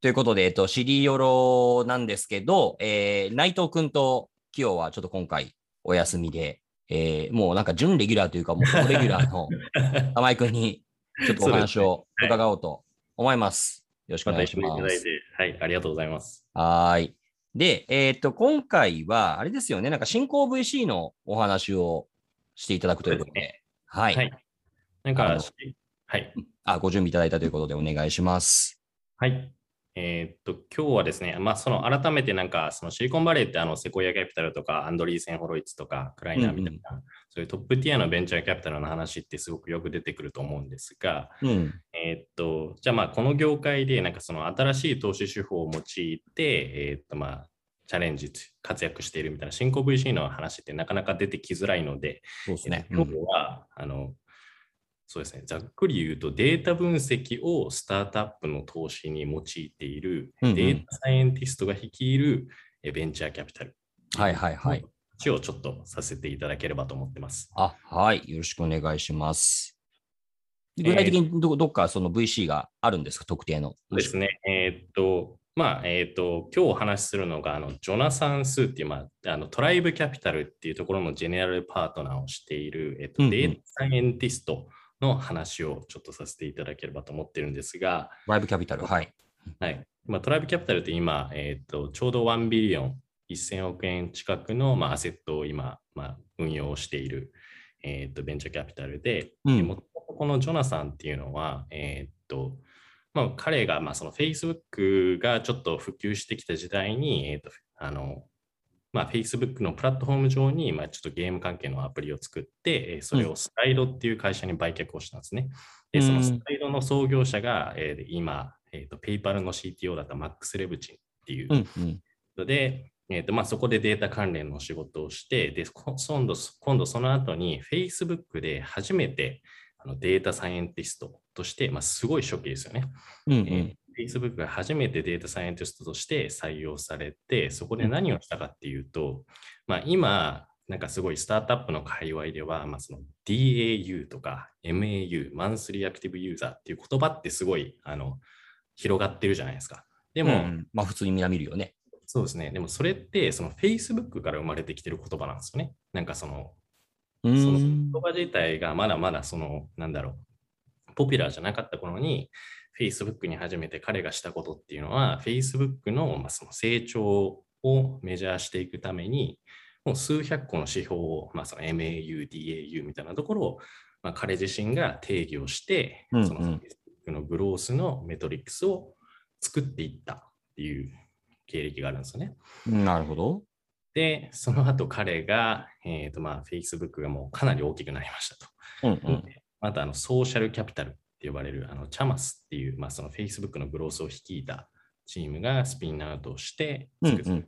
ということで、えっと、シリヨロなんですけど、えー、内藤君とキヨはちょっと今回お休みで、えー、もうなんか準レギュラーというか、もうレギュラーの 玉井君にちょっとお話を伺おうと思います。よろしくお願いします。はい、ありがとうございます。はい。で、えー、っと、今回は、あれですよね、なんか新興 VC のお話をしていただくということで、でね、はい。はい。なんか、はい。あ、ご準備いただいたということでお願いします。はい。えー、っと、今日はですね、まあ、その改めてなんか、そのシリコンバレーってあのセコイアキャピタルとか、アンドリーセン・ホロイツとか、クライナーみたいな、うんうん、そういうトップティアのベンチャーキャピタルの話ってすごくよく出てくると思うんですが、うん、えー、っと、じゃあまあ、この業界でなんかその新しい投資手法を用いて、えー、っとまあ、チャレンジ、活躍しているみたいな新興 VC の話ってなかなか出てきづらいので、そうですね、今日は、あの、そうですね、ざっくり言うとデータ分析をスタートアップの投資に用いているデータサイエンティストが率いるベンチャーキャピタル。はいはいはい。をちょっとさせていただければと思ってます。あ、はい。よろしくお願いします。具体的にど,、どっかその VC があるんですか、特定の。そうですね。えー、っと、まあ、えっ、と、今日お話しするのが、あの、ジョナサン・スーっていう、まあ、あの、トライブキャピタルっていうところのジェネラルパートナーをしている、えっ、と、データサイエンティストの話をちょっとさせていただければと思ってるんですが、トライブキャピタル、はい。はい。まあ、トライブキャピタルって今、えっ、ー、と、ちょうど1ビリオン、1000億円近くの、まあ、アセットを今、まあ、運用している、えっ、ー、と、ベンチャーキャピタルで、うん、もこのジョナサンっていうのは、えっ、ー、と、まあ、彼が、まあ、その Facebook がちょっと普及してきた時代に、えっ、と、あの、まあ、Facebook のプラットフォーム上に、まあ、ちょっとゲーム関係のアプリを作って、それをスライドっていう会社に売却をしたんですね。うん、で、そのスライドの創業者が、えー、今、えーと、ペイパルの CTO だったマックス・レブチンっていうので、うんうん、えーとまあ、そこでデータ関連の仕事をして、で今度今度その後に Facebook で初めてあのデータサイエンティストとして、まあ、すごい初期ですよね。うんうんえ Facebook が初めてデータサイエンティストとして採用されて、そこで何をしたかっていうと、まあ、今、なんかすごいスタートアップの界隈では、まあ、その DAU とか MAU、マンスリーアクティブユーザーっていう言葉ってすごいあの広がってるじゃないですか。でも、うん、まあ普通にみんな見るよね。そうですね。でもそれってその Facebook から生まれてきてる言葉なんですよね。なんかその、その言葉自体がまだまだその、なんだろう、ポピュラーじゃなかった頃に、Facebook に初めて彼がしたことっていうのは、Facebook の,、まあその成長をメジャーしていくために、もう数百個の指標を、まあ、その MAU、DAU みたいなところを、まあ、彼自身が定義をして、うんうん、その Facebook のグロースのメトリックスを作っていったっていう経歴があるんですよね。なるほど。で、その後彼が、えーとまあ、Facebook がもうかなり大きくなりましたと。うんうん、またあのソーシャルキャピタルって呼ばれるあのチャマスっていう、まあ、その Facebook のグロースを率いたチームがスピンアウトして作った、うん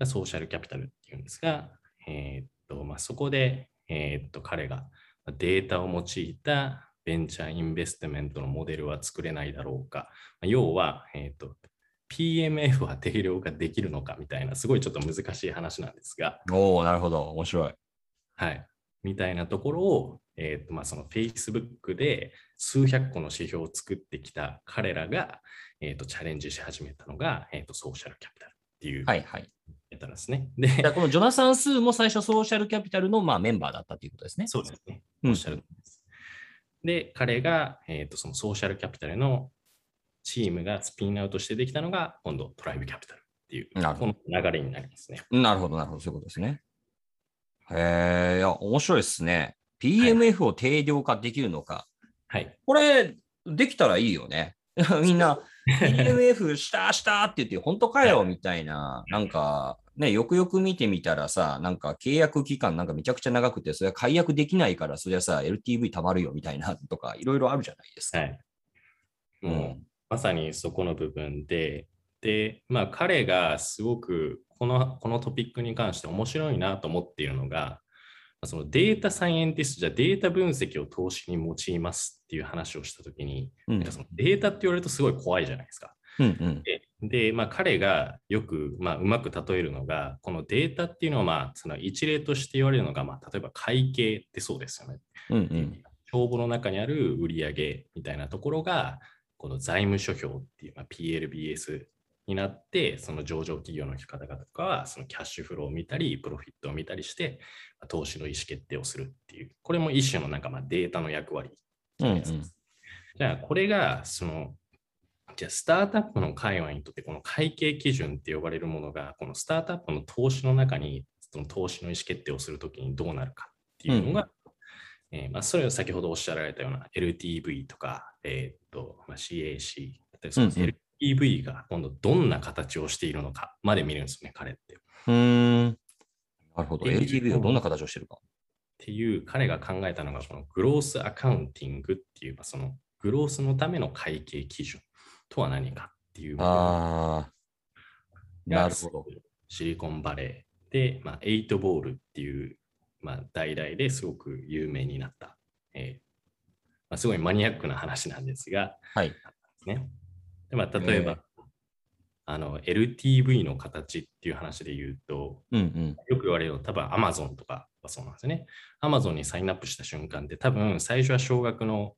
うん、ソーシャルキャピタルっていうんですが、えー、っとまあ、そこで、えー、っと彼がデータを用いたベンチャーインベストメントのモデルは作れないだろうか。要は、えー、っと PMF は定量化できるのかみたいな、すごいちょっと難しい話なんですが。おおなるほど。面白い。はい。みたいなところを、えーとまあ、その Facebook で数百個の指標を作ってきた彼らが、えーと、チャレンジし始めたのが、えーと、ソーシャルキャピタルっていう。はいはい。ですね。で、このジョナサン・スーも最初ソーシャルキャピタルの、まあ、メンバーだったということですね。そうですね。おっしゃるです。で、彼が、えーと、そのソーシャルキャピタルのチームがスピンアウトしてできたのが、今度トライブキャピタルっていう、この流れになりますね。なるほど、なるほど、そういうことですね。へえ、いや、面白いですね。PMF を定量化できるのか。はい。これ、できたらいいよね。みんな、PMF したしたって言って、本当かよみたいな、なんか、ね、よくよく見てみたらさ、なんか契約期間なんかめちゃくちゃ長くて、それは解約できないから、それはさ、LTV たまるよみたいなとか、いろいろあるじゃないですか。はい。もう、うん、まさにそこの部分で、で、まあ彼がすごくこのこのトピックに関して面白いなと思っているのが、そのデータサイエンティストじゃデータ分析を投資に用いますっていう話をしたときに、うん、なんかそのデータって言われるとすごい怖いじゃないですか。うんうん、でで、まあ、彼がよく、まあ、うまく例えるのが、このデータっていうのは、まあ、その一例として言われるのが、まあ、例えば会計ってそうですよね。うんうん、帳簿の中にある売上みたいなところが、この財務諸表っていう、まあ、PLBS になって、その上場企業の方々とかは、そのキャッシュフローを見たり、プロフィットを見たりして、まあ、投資の意思決定をするっていう、これも一種のなんかまあデータの役割うんうん、じゃあ、これが、そのじゃあ、スタートアップの界隈にとって、この会計基準って呼ばれるものが、このスタートアップの投資の中に、その投資の意思決定をするときにどうなるかっていうのが、うん、えー、まあ、それを先ほどおっしゃられたような LTV とか、えー、っとまあ、CAC、その LTV が今度どんな形をしているのかまで見るんですよね、彼って。うん。なるほど。LTV がどんな形をしてるか。っていう彼が考えたのが、このグロースアカウンティングっていう、そのグロースのための会計基準とは何かっていうああ、なるほど。シリコンバレーで、まあ、エイトボールっていう、まあ、代々ですごく有名になった、えーまあ、すごいマニアックな話なんですが、はい。ね、でまあ、例えば、えー、あの LTV の形っていう話で言うと、うんうん、よく言われるの多分 Amazon とかはそうなんですね。Amazon にサインアップした瞬間って多分最初は少額の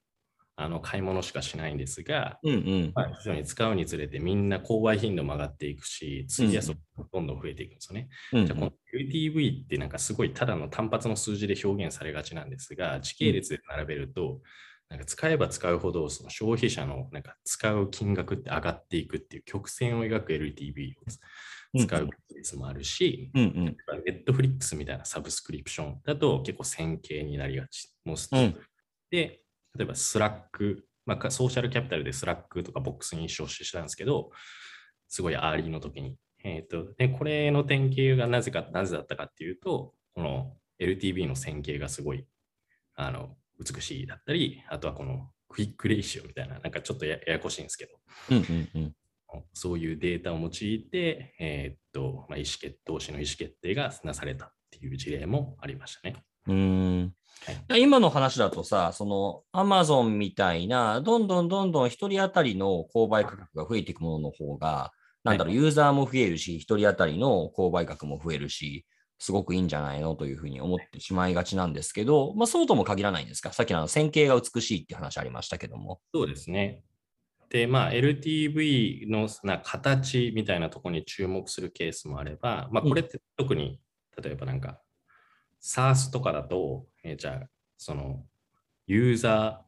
あの買い物しかしないんですが、うんうん。まあ、非常に使うにつれてみんな購買頻度も上がっていくし、次はそどんどん増えていくんですよね。うんうん、じゃあこの LTV ってなんかすごいただの単発の数字で表現されがちなんですが、時系列で並べると、なんか使えば使うほどその消費者のなんか使う金額って上がっていくっていう曲線を描く LTV を使うケースもあるし、ネットフリックスみたいなサブスクリプションだと結構線形になりがち。もううん、で、例えばスラック、まあ、ソーシャルキャピタルでスラックとかボックスに出資したんですけど、すごいアーリーの時に。えーとでこれの典型がなぜか、なぜだったかっていうと、この LTV の線形がすごいあの美しいだったり、あとはこのクイックレイシオみたいな、なんかちょっとややこしいんですけど、うんうんうん、そういうデータを用いて、えー、っとまあ、意思決投資の意思決定がなされたっていう事例もありましたね。うん。今の話だとさ、そのアマゾンみたいな、どんどんどんどん1人当たりの購買価格が増えていくものの方が、なんだろう、ユーザーも増えるし、1人当たりの購買額も増えるし、すごくいいんじゃないのというふうに思ってしまいがちなんですけど、まあ、そうとも限らないんですか？さっきの線形が美しいって話ありましたけども。そうですね。で、まあ、LTV のな形みたいなところに注目するケースもあれば、まあ、これって特に、例えばなんか、SARS とかだと、えー、じゃあ、その、ユーザ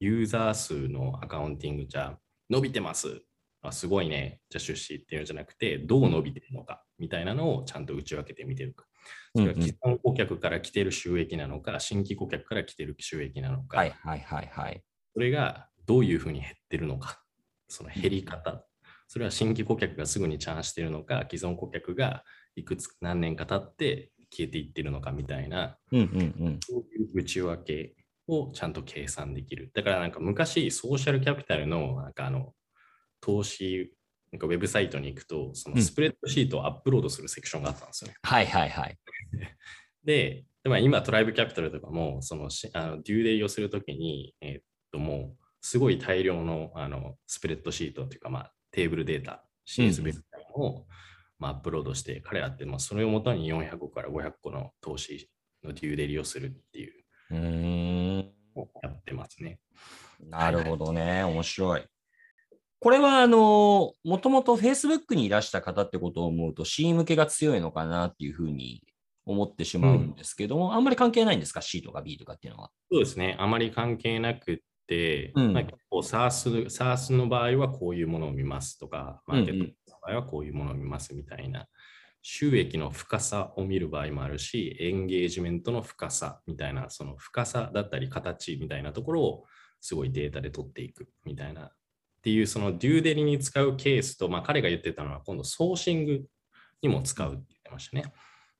ー、ユーザー数のアカウンティングじゃ伸びてます。あすごいね、じゃあ出資っていうんじゃなくて、どう伸びてるのかみたいなのをちゃんと内訳て見てるか。それは既存顧客から来てる収益なのか、新規顧客から来てる収益なのか、はいはいはいはい。それがどういうふうに減ってるのか、その減り方、それは新規顧客がすぐにチャンしてるのか、既存顧客がいくつ何年か経って消えていってるのかみたいな、うんうんうん、そういう内訳をちゃんと計算できる。だからなんか昔、ソーシャルキャピタルのなんかあの投資、なんかウェブサイトに行くと、そのスプレッドシートをアップロードするセクションがあったんですよね。うん、はいはいはい。で、でまあ、今トライブキャピタルとかも、そのあのデューデイをするときに、えー、っともうすごい大量のあのスプレッドシートというか、まあ、テーブルデータ、ベースを、うんまあ、アップロードして、彼らってまあそれをもとに400個から500個の投資のデューデリをするっていう、うんやってますね。なるほどね、面白い。これは、あの、もともと Facebook にいらした方ってことを思うと、C 向けが強いのかなっていうふうに思ってしまうんですけども、うん、あんまり関係ないんですか ?C とか B とかっていうのは。そうですね。あまり関係なくて、うんまあ、結構 SARS, SARS の場合はこういうものを見ますとか、マーケットの場合はこういうものを見ますみたいな、収益の深さを見る場合もあるし、エンゲージメントの深さみたいな、その深さだったり形みたいなところをすごいデータで取っていくみたいな。っていうそのデューデリに使うケースと、まあ、彼が言ってたのは今度ソーシングにも使うって言ってましたね。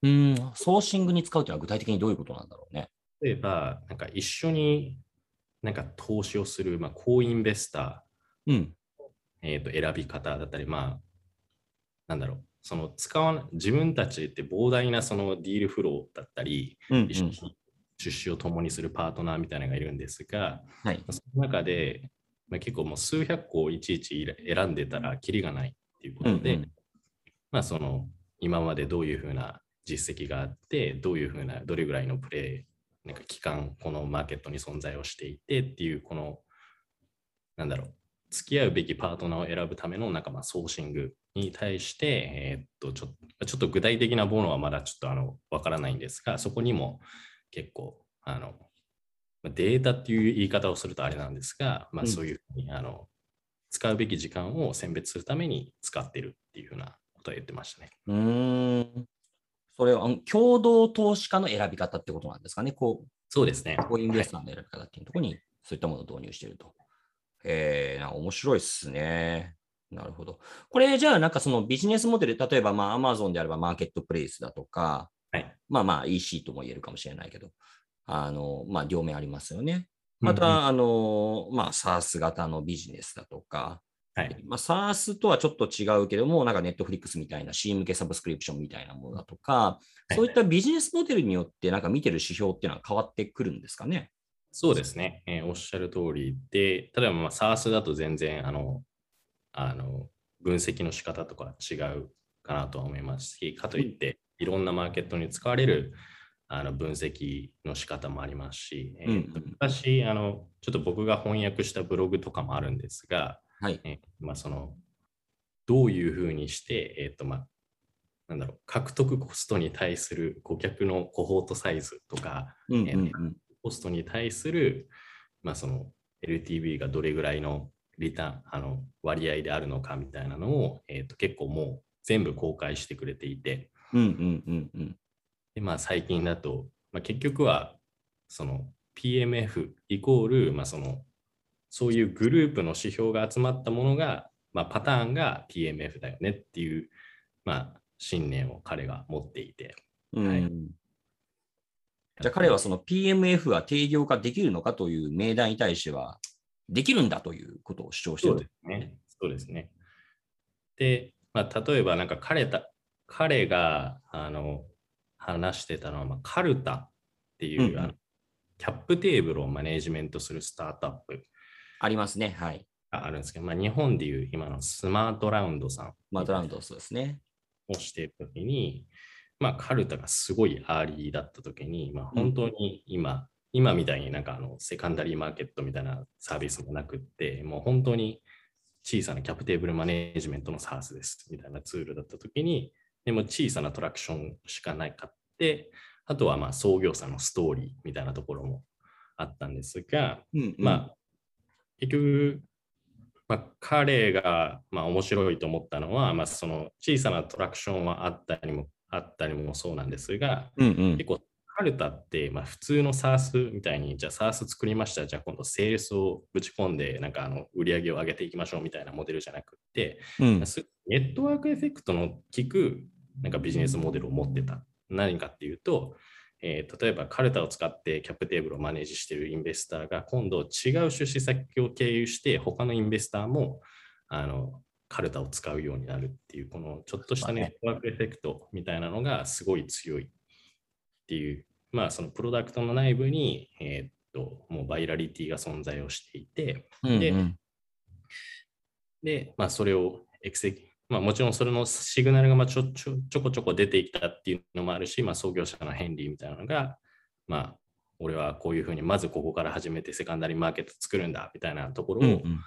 うん、ソーシングに使うというのは具体的にどういうことなんだろうね。例えば、なんか一緒になんか投資をする、まあ、コインベスター、うんえー、と選び方だったり、まあ、なんだろう、その使わな自分たちって膨大なそのディールフローだったり、うんうん一緒に出資を共にするパートナーみたいなのがいるんですが、はい。その中で、まあ、結構もう数百個をいちいち選んでたらキリがないっていうことで、うんうん。まあその今までどういうふうな実績があって、どういうふうな、どれぐらいのプレイ、なんか期間、このマーケットに存在をしていてっていう、この、なんだろう、付き合うべきパートナーを選ぶためのなんかまあソーシングに対して、えーっとちょっと、ちょっと具体的なものはまだちょっとあのわからないんですが、そこにも結構、あの、まあデータっていう言い方をするとあれなんですが、まあうんそういうふうに、あの、使うべき時間を選別するために使ってるっていうふうなことは言ってましたね。うーん。それはあの共同投資家の選び方ってことなんですかね？こう、そうですね。コインベスターの選び方っていうところに、そういったものを導入していると。えー、な面白いっすね。なるほど。これ、じゃあ、なんかそのビジネスモデル、例えば、まあ、Amazon であればマーケットプレイスだとか、はいまあまあ、EC とも言えるかもしれないけど、あの、まあ、両面ありますよね。うんまた、あの、まあ、SaaS 型のビジネスだとか、はい。まあ、SaaS とはちょっと違うけども、なんか Netflix みたいな C 向けサブスクリプションみたいなものだとか、いそういったビジネスモデルによって、なんか見てる指標っていうのは変わってくるんですかね。そうですね、えーおっしゃる通りで、例えばまあ SARS だと全然あのあの分析の仕方とか違うかなとは思いますし、かといっていろんなマーケットに使われるあの分析の仕方もありますし、えーとうんうん昔あの、ちょっと僕が翻訳したブログとかもあるんですが、はい。えーまあ、そのどういうふうにして、えーとまあ、なんだろう獲得コストに対する顧客のコホートサイズとか、うんうんえーコストに対する、まあ、その LTV がどれぐらいのリターン、あの割合であるのかみたいなのを、えーと結構もう全部公開してくれていて、うんうんうんうん。でまあ、最近だと、まあ、結局はその PMF イコール、まあ、そのそういうグループの指標が集まったものが、まあ、パターンが PMF だよねっていう、まあ、信念を彼が持っていて。うんはいじゃあ彼はその PMF は定量化できるのかという命題に対しては、できるんだということを主張しているそうで。すね。そうですね。で、まあ、例えばなんか彼た彼があの話してたのは、まあ、 Carta っていう、うんうんあの cap table をマネージメントするスタートアップありますね。はい。があるんですけど、まあ、日本でいう今のスマートラウンドさんマートラウンドそうですね。をしているときに、まあ、 Carta がすごいアーリーだったときに、まあ、本当に今、今みたいになんかあのセカンダリーマーケットみたいなサービスもなくって、もう本当に小さなキャプテーブルマネージメントの SARS ですみたいなツールだったときに、でも小さなトラクションしかないかって、あとはまあ創業者のストーリーみたいなところもあったんですが、うんまあ、結局、まあ、彼がまあ面白いと思ったのは、まあ、その小さなトラクションはあったりもあったりもそうなんですが、うんうん。結構、カルタって、まあ、普通の SARS みたいに、じゃあ SARS 作りました、じゃあ今度セールスをぶち込んで、なんかあの売り上げを上げていきましょうみたいなモデルじゃなくって、うん。すネットワークエフェクトの効くなんかビジネスモデルを持ってた。何かっていうと、えー例えばカルタを使ってキャップテーブルをマネージしているインベスターが今度違う出資先を経由して他のインベスターもあのカルタを使うようになるっていうこのちょっとしたネットワークエフェクトみたいなのがすごい強いっていうまあそのプロダクトの内部にえーっともうバイラリティが存在をしていてでうんうんで、まあ、それをエクセまあ、もちろんそれのシグナルがまあちょちょちょこちょこ出てきたっていうのもあるし、まあ、創業者のヘンリーみたいなのが、まあ、俺はこういうふうにまずここから始めてセカンダリーマーケット作るんだみたいなところをうんうん。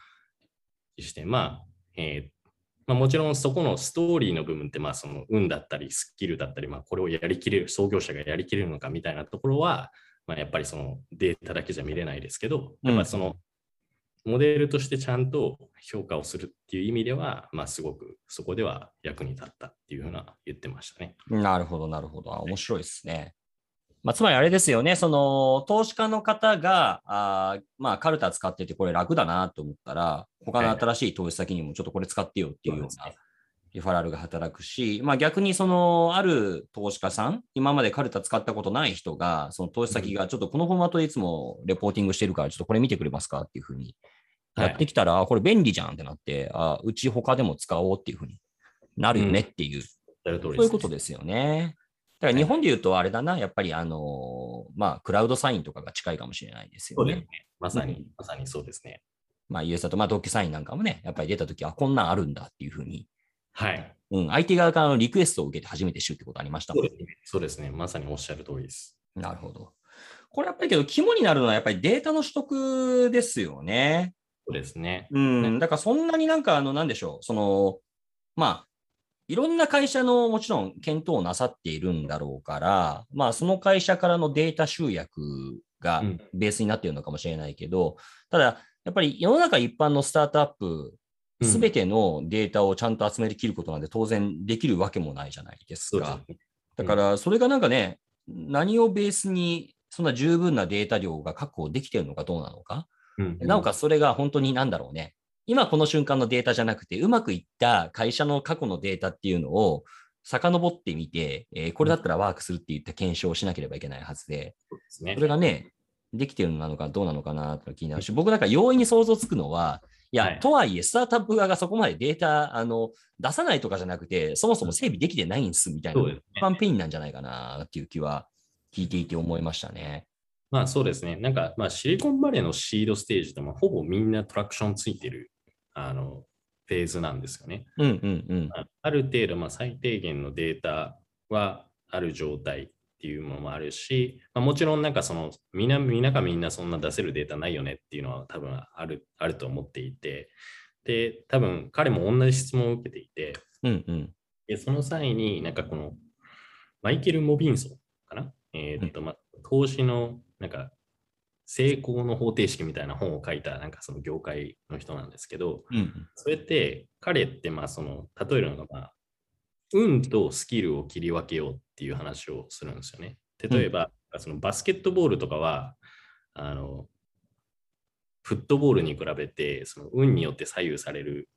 して、まあ、えーまあ、もちろんそこのストーリーの部分って、まあ、その運だったりスキルだったり、まあ、これをやりきれる、創業者がやりきれるのかみたいなところは、まあ、やっぱりそのデータだけじゃ見れないですけど、やっぱりその、モデルとしてちゃんと評価をするっていう意味では、まあ、すごくそこでは役に立ったっていうふうな言ってましたね。なるほど、なるほど。あ面白いですね。まあ、つまりあれですよね、その投資家の方が、あーまあ、カルタ使っててこれ楽だなと思ったら、他の新しい投資先にもちょっとこれ使ってよっていうようなそうですねリファラルが働くし、まあ、逆にそのある投資家さん、今までカルタ使ったことない人が、その投資先がちょっとこのフォーマットでいつもレポーティングしてるから、ちょっとこれ見てくれますかっていうふうにやってきたら、あこれ便利じゃんってなって、あうち他でも使おうっていうふうになるよねっていう、うん、そういうことですよね。だから日本で言うとあれだな、やっぱりあの、まあ、クラウドサインとかが近いかもしれないですよね。ね。まさに、うん、まさにそうですね。まあ、ユーザーと、まあ、ドッキサインなんかもね、やっぱり出たときは、こんなんあるんだっていうふうに、はい。うん、相手側からのリクエストを受けて初めて知るってことありましたもんね。そうですね。まさにおっしゃる通りです。なるほど。これやっぱりけど、肝になるのはやっぱりデータの取得ですよね。そうですね。うん、だからそんなになんか、あの、なんでしょう、その、まあ、いろんな会社のもちろん検討をなさっているんだろうから、まあ、その会社からのデータ集約がベースになっているのかもしれないけど、うん、ただ、やっぱり世の中一般のスタートアップ、すべてのデータをちゃんと集めてきることなんで当然できるわけもないじゃないですか。だから、それがなんかね、何をベースにそんな十分なデータ量が確保できているのかどうなのか。うんうん、なおかつそれが本当になんだろうね。今この瞬間のデータじゃなくて、うまくいった会社の過去のデータっていうのを遡ってみて、えー、これだったらワークするって言った検証をしなければいけないはずで、それがね、できてるのなのかどうなのかなと気になるし、僕なんか容易に想像つくのは、いや、はい、とはいえ、スタートアップ側がそこまでデータあの出さないとかじゃなくて、そもそも整備できてないんすみたいな、一番ペインなんじゃないかなっていう気は聞いていて思いましたね。まあそうですね。なんか、まあ、シリコンバレーのシードステージでもほぼみんなトラクションついてるあのフェーズなんですよね。うんうんうん、ある程度、まあ、最低限のデータはある状態っていうものもあるし、まあ、もちろんなんかそのみんなみんながみんなそんな出せるデータないよねっていうのは多分あるあると思っていてで多分彼も同じ質問を受けていて、うんうん、でその際になんかこのマイケル・モビンソンかな、えー、っとまあ、投資のなんか成功の方程式みたいな本を書いたなんかその業界の人なんですけど、うん、それって彼ってまあその例えるのがまあ運とスキルを切り分けようっていう話をするんですよね。例えば、うん、そのバスケットボールとかは、あの、フットボールに比べて、その運によって左右される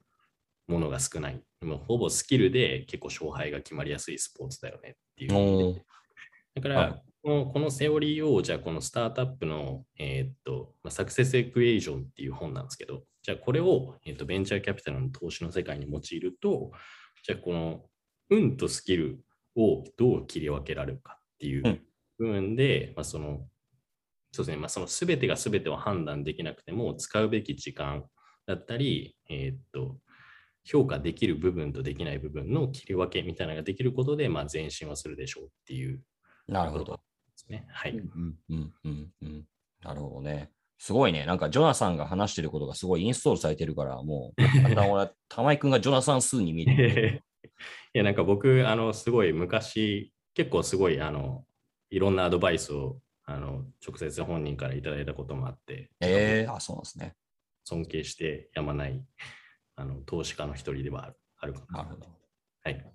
ものが少ない。もほぼスキルで結構勝敗が決まりやすいスポーツだよねっていう。だから、このこのセオリーを、じゃあこのスタートアップの、えー、っと、まあ、サクセスエクエージョンっていう本なんですけど、じゃあこれを、えー、っとベンチャーキャピタルの投資の世界に用いると、じゃあこの運とスキルをどう切り分けられるかっていう部分で、うん、まあ、その、そうですね、まあ、その全てが全てを判断できなくても、使うべき時間だったり、えー、っと、評価できる部分とできない部分の切り分けみたいなのができることで、まあ、前進はするでしょうっていう。なるほど。ですね。はい。うんうんうんうん。なるほどね。すごいね。なんか、ジョナサンが話してることがすごいインストールされてるから、もう、だんだん俺、玉井君がジョナサン数に見えてい や、なんか僕、あの、すごい昔、結構すごい、あの、いろんなアドバイスを、あの、直接本人からいただいたこともあって、えー、あ、そうなんですね。尊敬してやまない、あの、投資家の一人ではあるあるかな。なるほど。はい。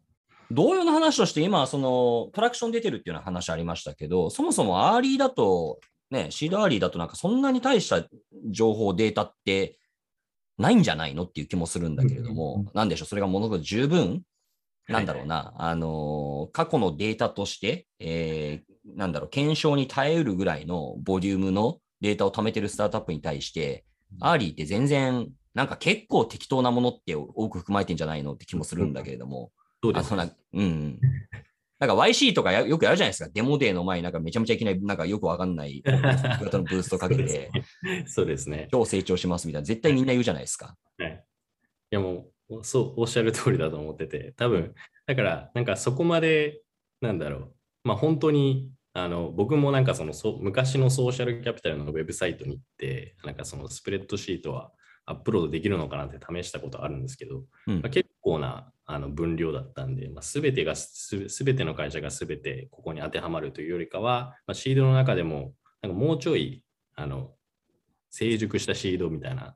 同様の話として、今、そのトラクション出てるっていうような話ありましたけど、そもそもアーリーだと、ね、シードアーリーだとなんかそんなに大した情報、データってないんじゃないのっていう気もするんだけれども、なんでしょう、それがものすごく十分、なんだろうな、あの、過去のデータとして、えー、なんだろう、検証に耐えうるぐらいのボリュームのデータを貯めてるスタートアップに対して、アーリーって全然、なんか結構適当なものって多く含まれてんじゃないのって気もするんだけれども、どうですかうん。なんか YC とかよくやるじゃないですか。デモデーの前になんかめちゃめちゃいきなりなんかよくわかんない 型のブーストかけて、そうですね。超成長しますみたいな、絶対みんな言うじゃないですか。はい。いやもう、そう、おっしゃる通りだと思ってて、多分、だからなんかそこまで、なんだろう、まあ本当に、あの僕もなんかそのそ昔のソーシャルキャピタルのウェブサイトに行って、なんかそのスプレッドシートはアップロードできるのかなって試したことあるんですけど、うん、まあ、結構なあの分量だったんで、まあ、全てがす、全ての会社が全てここに当てはまるというよりかは、まあ、シードの中でも、なんかもうちょい、あの、成熟したシードみたいな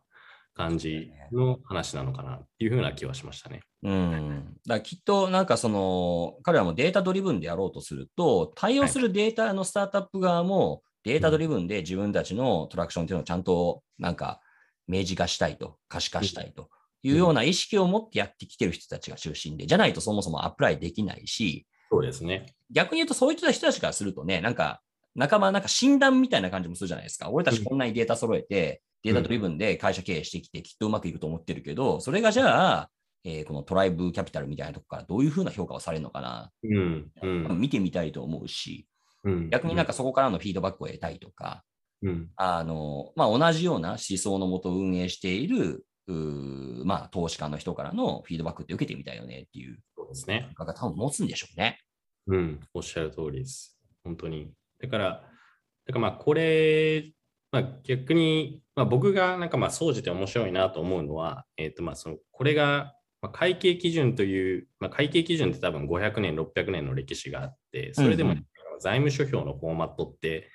感じの話なのかなっていうふうな気はしましたね。うん。だきっとなんかその、彼らもデータドリブンでやろうとすると、対応するデータのスタートアップ側も、データドリブンで自分たちのトラクションっていうのをちゃんとなんか明示化したいと、可視化したいというような意識を持ってやってきてる人たちが中心で、じゃないとそもそもアプライできないし、そうですね。逆に言うと、そういった人たちからするとね、なんか、仲間、なんか診断みたいな感じもするじゃないですか。俺たちこんなにデータ揃えて、データドリブンで会社経営してきて、きっとうまくいくと思ってるけど、それがじゃあ、えー、このトライブキャピタルみたいなところからどういうふうな評価をされるのかな、うんうん、見てみたいと思うし、うん、逆になんかそこからのフィードバックを得たいとか、うん、あのまあ、同じような思想のもと運営しているまあ、投資家の人からのフィードバックって受けてみたいよねっていうそうですね。が多分持つんでしょうね。うん、おっしゃる通りです。本当に。だから、だからまあこれ、まあ、逆に、まあ、僕がなんかまあ総じて面白いなと思うのは、えー、とまあそのこれが会計基準という、まあ、会計基準って多分500年、600年の歴史があって、それでも財務諸表のフォーマットって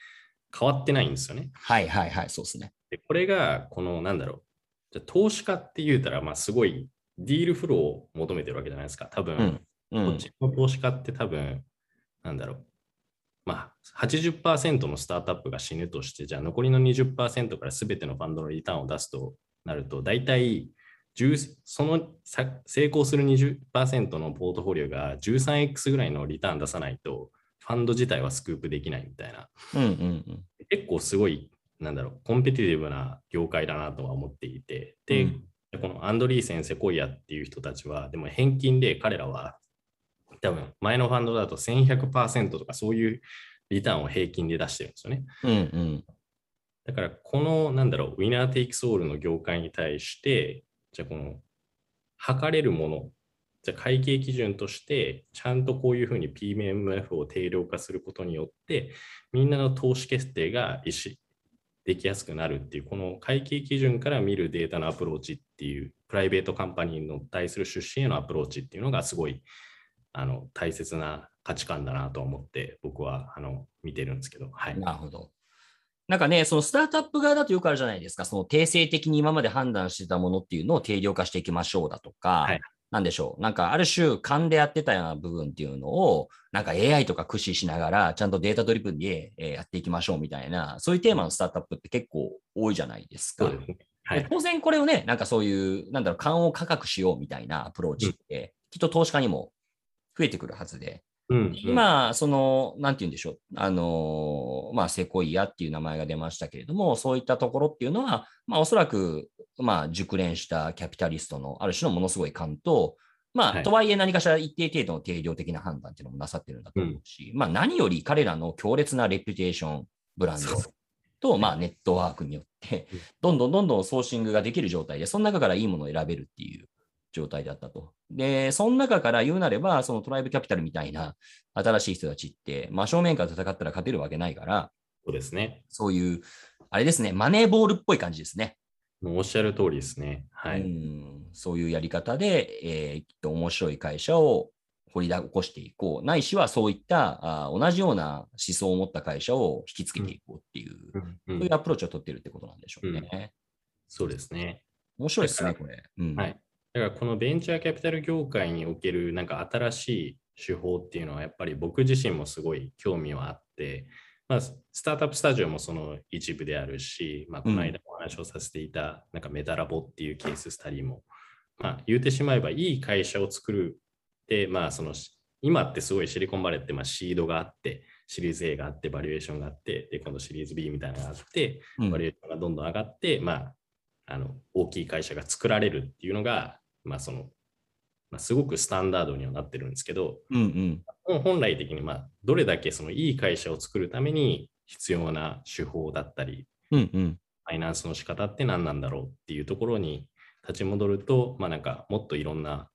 変わってないんですよね。はいはいはい、そうですね。でこれが、このなんだろう、じゃ投資家って言うたら、まあすごいディールフローを求めてるわけじゃないですか。多分、うんうん、こっちの投資家って多分、なんだろう、まあ、80%のスタートアップが死ぬとして、じゃあ残りの20%から全てのファンドのリターンを出すとなると、大体その成功する20%のポートフォリオが 13x ぐらいのリターン出さないと、ファンド自体はスクープできないみたいな。うんうんうん、結構すごい、なんだろう、コンペティティブな業界だなとは思っていて、で、うん、このアンドリーセン・セコイアっていう人たちは、でも返金で彼らは多分前のファンドだと1100%とかそういうリターンを平均で出してるんですよね。うんうん、だからこのなんだろう、 winner takes all の業界に対して、じゃあこの測れるもの、じゃあ会計基準としてちゃんとこういうふうに PMF を定量化することによって、みんなの投資決定が意思できやすくなるっていう、この会計基準から見るデータのアプローチっていう、プライベートカンパニーの対する出資へのアプローチっていうのがすごいあの大切な価値観だなと思って僕はあの見てるんですけど、はい。なるほど。なんかね、そのスタートアップ側だとよくあるじゃないですか、その定性的に今まで判断してたものっていうのを定量化していきましょうだとか、はい、なんでしょう、なんかある種、勘でやってたような部分っていうのを、なんか AI とか駆使しながら、ちゃんとデータドリブンでやっていきましょうみたいな、そういうテーマのスタートアップって結構多いじゃないですか。はい、当然これをね、なんかそういう、なんだろう、勘を価格しようみたいなアプローチって、きっと投資家にも増えてくるはずで、うんうん、今、その、なんて言うんでしょう、あの、まあ、セコイアっていう名前が出ましたけれども、そういったところっていうのは、まあ、おそらく、まあ、熟練したキャピタリストのある種のものすごい感と、まあ、はい、とはいえ何かしら一定程度の定量的な判断っていうのもなさってるんだと思うし、うん、まあ、何より彼らの強烈なレピュテーション、ブランドと、まあ、ネットワークによって、どんどんどんどんソーシングができる状態で、その中からいいものを選べるっていう状態だったと。で、その中から言うなれば、そのトライブキャピタルみたいな新しい人たちって、真正面から戦ったら勝てるわけないから、そうですね。そういう、あれですね、マネーボールっぽい感じですね。おっしゃる通りですね。はい。うんそういうやり方で、えー、きっと面白い会社を掘り起こしていこう。ないしはそういったあ同じような思想を持った会社を引きつけていこうっていう、うんうん、そういうアプローチを取ってるってことなんでしょうね。うん、そうですね。面白いですね、これ。はい。だからこのベンチャーキャピタル業界におけるなんか新しい手法っていうのはやっぱり僕自身もすごい興味はあって、まあ、スタートアップスタジオもその一部であるし、まあ、この間お話をさせていたなんかメタラボっていうケーススタディも、まあ、言うてしまえばいい会社を作るで、まあ、その今ってすごいシリコンバレーってまあシードがあって、シリーズ A があって、バリエーションがあって、で、今度シリーズ B みたいなのがあって、バリエーションがどんどん上がって、まあ、あの大きい会社が作られるっていうのが、まあそのまあ、すごくスタンダードにはなってるんですけど、うんうん、本来的にまあどれだけそのいい会社を作るために必要な手法だったり、うんうん、ファイナンスの仕方って何なんだろうっていうところに立ち戻ると、まあ、なんかもっといろんな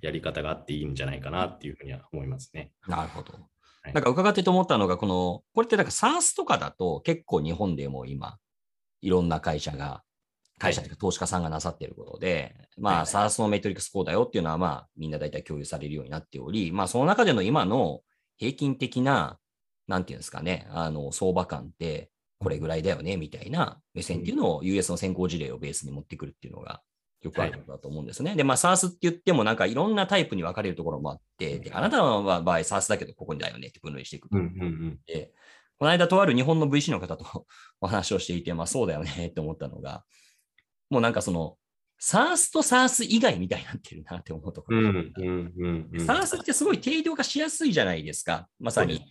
やり方があっていいんじゃないかなっていうふうには思いますね。なるほど。なんか伺ってと思ったのが、この、これってなんか SARS とかだと結構日本でも今、いろんな会社が会社とか投資家さんがなさっていることで、まあ、サースのメトリックスこうだよっていうのは、まあ、みんな大体共有されるようになっており、まあ、その中での今の平均的な、なんていうんですかね、あの、相場感って、これぐらいだよね、みたいな目線っていうのを US の先行事例をベースに持ってくるっていうのが、よくあることだと思うんですね。はい、で、まあ、SARS って言っても、なんかいろんなタイプに分かれるところもあって、であなたの場合、SARS だけど、ここにだよねって分類していく。うんうんうん、でこの間、とある日本の VC の方と お話をしていて、まあ、そうだよねって思ったのが、もうなんかその、サースとサース以外みたいになってるなって思うところ。サースってすごい定量化しやすいじゃないですか。まさに。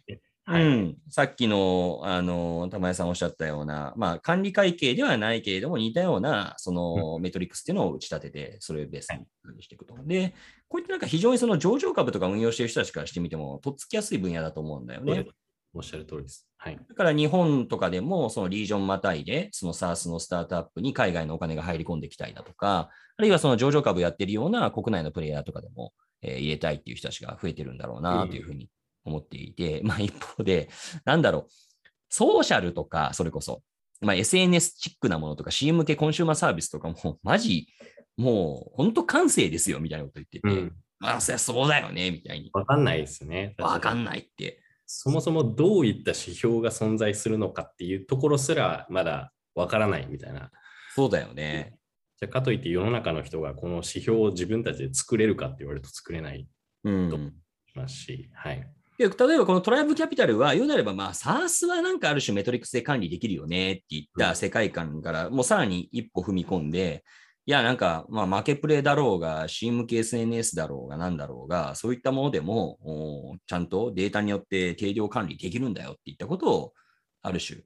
はい、うん、さっきの、あの、玉井さんおっしゃったような、まあ、管理会計ではないけれども、似たような、その、メトリックスっていうのを打ち立てて、それをベースにしていくと。で、こういったなんか非常にその上場株とか運用している人たちからしてみても、とっつきやすい分野だと思うんだよね。おっしゃる通りです。はい。だから日本とかでも、そのリージョンまたいで、その SARS のスタートアップに海外のお金が入り込んできたいだとか、あるいはその上場株やってるような国内のプレイヤーとかでも、えー、入れたいっていう人たちが増えてるんだろうなというふうに思っていて、まあ一方で、なんだろう、ソーシャルとか、それこそ、まあ SNS チックなものとか CM 向けコンシューマーサービスとかも、マジ、もう本当感性ですよみたいなこと言ってて、うん、まあそりゃそうだよねみたいに。わかんないですね。わかんないって。そもそもどういった指標が存在するのかっていうところすらまだわからないみたいな。そうだよね。じゃかといって世の中の人がこの指標を自分たちで作れるかって言われると作れないと思いますし、うん、はい。例えばこのトライブキャピタルは言うなれば、まあ、SARS はなんかある種メトリックスで管理できるよねっていった世界観から、もうさらに一歩踏み込んで、いや、なんか、まあ、マーケプレイだろうが、CM 系 SNS だろうが、なんだろうが、そういったものでも、ちゃんとデータによって定量管理できるんだよっていったことを、ある種、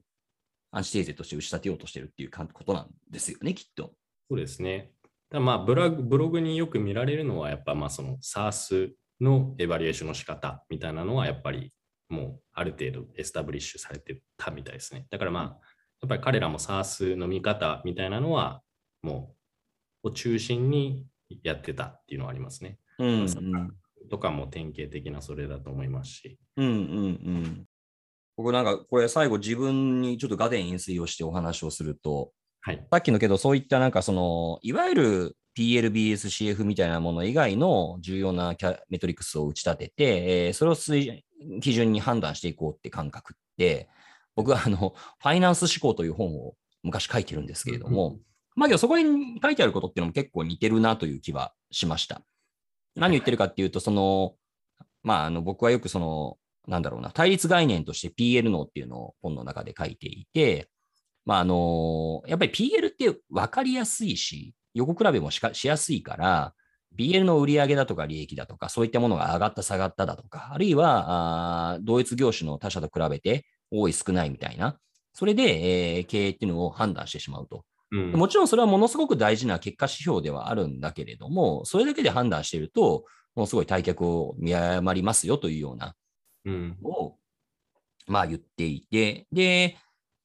アンチテーゼとして打ち立てようとしてるっていうことなんですよね、きっと。そうですね。だまあブログ、ブログによく見られるのは、やっぱまあその SARS のエバリエーションの仕方みたいなのはやっぱりもうある程度エスタブリッシュされてたみたいですね。だからまあ、やっぱり彼らも SARS の見方みたいなのはもうを中心にやってたっていうのはありますね。うん、うん、とかも典型的なそれだと思いますし。うんうんうん。僕なんかこれ最後自分にちょっとガテン飲水をしてお話をすると、はい、さっきのけどそういったなんかそのいわゆる PLBS、CF みたいなもの以外の重要なメトリックスを打ち立てて、えー、それを基準に判断していこうって感覚って、僕はあの、ファイナンス思考という本を昔書いてるんですけれども、まあけどそこに書いてあることっていうのも結構似てるなという気はしました。何言ってるかっていうと、その、まああの僕はよくその、なんだろうな、対立概念として PL 脳っていうのを本の中で書いていて、まああの、やっぱり PL って分かりやすいし、横比べもししやすいから、BL の売上だとか利益だとか、そういったものが上がった下がっただとか、あるいはあ同一業種の他社と比べて多い少ないみたいな、それで、えー、経営っていうのを判断してしまうと、うん、もちろんそれはものすごく大事な結果指標ではあるんだけれども、それだけで判断していると、ものすごい退却を見誤りますよというようなうん、まあ言っていて、で、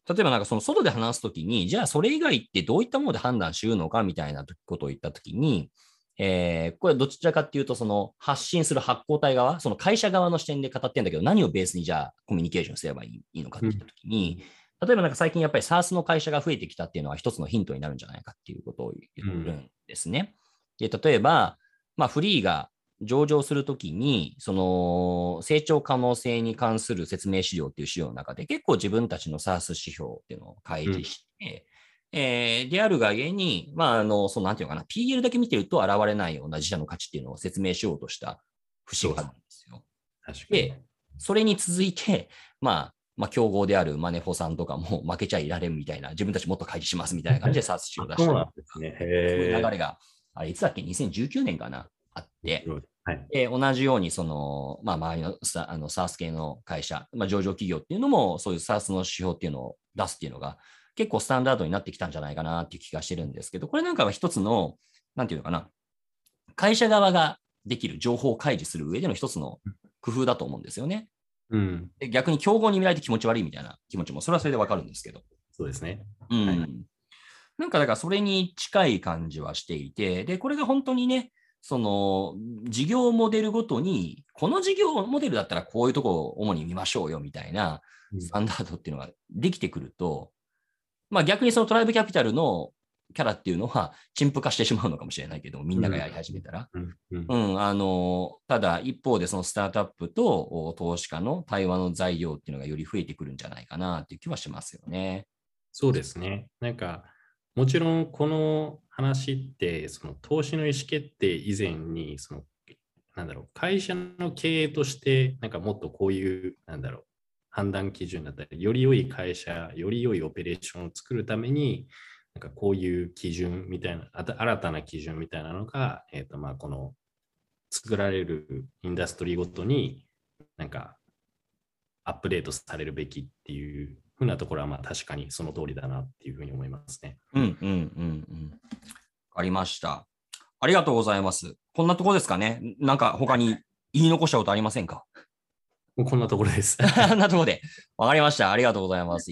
例えばなんかその外で話すときに、じゃあそれ以外ってどういったもので判断しうのかみたいなことを言ったときに、えー、これどちらかっていうと、その発信する発行体側、その会社側の視点で語ってるんだけど、何をベースにじゃあコミュニケーションすればいいのかって言ったときに、うん、例えばなんか最近やっぱり SARS の会社が増えてきたっていうのは一つのヒントになるんじゃないかっていうことを言ってるんですね。うん、で例えば、まあ、フリーが上場するときに、その成長可能性に関する説明資料っていう資料の中で、結構自分たちの SARS 指標っていうのを開示して、うん、えー、であるがゆえに、まあ、あの、そのなんていうのかな、PL だけ見てると現れないような自社の価値っていうのを説明しようとした節があるんですよ。で、それに続いて、まあ、まあ、競合であるマネフォさんとかも 負けちゃいられんみたいな、自分たちもっと開示しますみたいな感じで SARS を出したりそうね。そういう流れが、あれ、いつだっけ ?2019 年かなあって、はい、で同じようにその、まあ、周りのあの SARS 系の会社、まあ、上場企業っていうのも、そういう SARS の指標っていうのを出すっていうのが、結構スタンダードになってきたんじゃないかなっていう気がしてるんですけど、これなんかは一つの、なんていうのかな、会社側ができる情報を開示する上での一つの工夫だと思うんですよね。うん、で逆に競合に見られて気持ち悪いみたいな気持ちも、それはそれでわかるんですけど。そうですね。うん。はい、なんかだからそれに近い感じはしていて、で、これが本当にね、その事業モデルごとに、この事業モデルだったらこういうとこを主に見ましょうよみたいなスタンダードっていうのができてくると、うん、まあ逆にそのトライブキャピタルのキャラっていうのは陳腐化してしまうのかもしれないけど、みんながやり始めたら。うん、うん、あの、ただ一方でそのスタートアップと投資家の対話の材料っていうのがより増えてくるんじゃないかなっていう気はしますよね。そうですね。なんか、もちろんこの話って、その投資の意思決定以前に、その、なんだろう、会社の経営として、なんかもっとこういう、なんだろう、判断基準だったり、より良い会社、より良いオペレーションを作るために、なんかこういう基準みたいな、新たな基準みたいなのが、えっ、ー、と、まあ、この作られるインダストリーごとに、なんかアップデートされるべきっていうふうなところはまあ確かにその通りだなっていうふうに思いますね。うんうんうんうん。わかりました。ありがとうございます。こんなところですかね？なんか他に言い残したことありませんか？こんなところです。こんなところで。わかりました。ありがとうございます。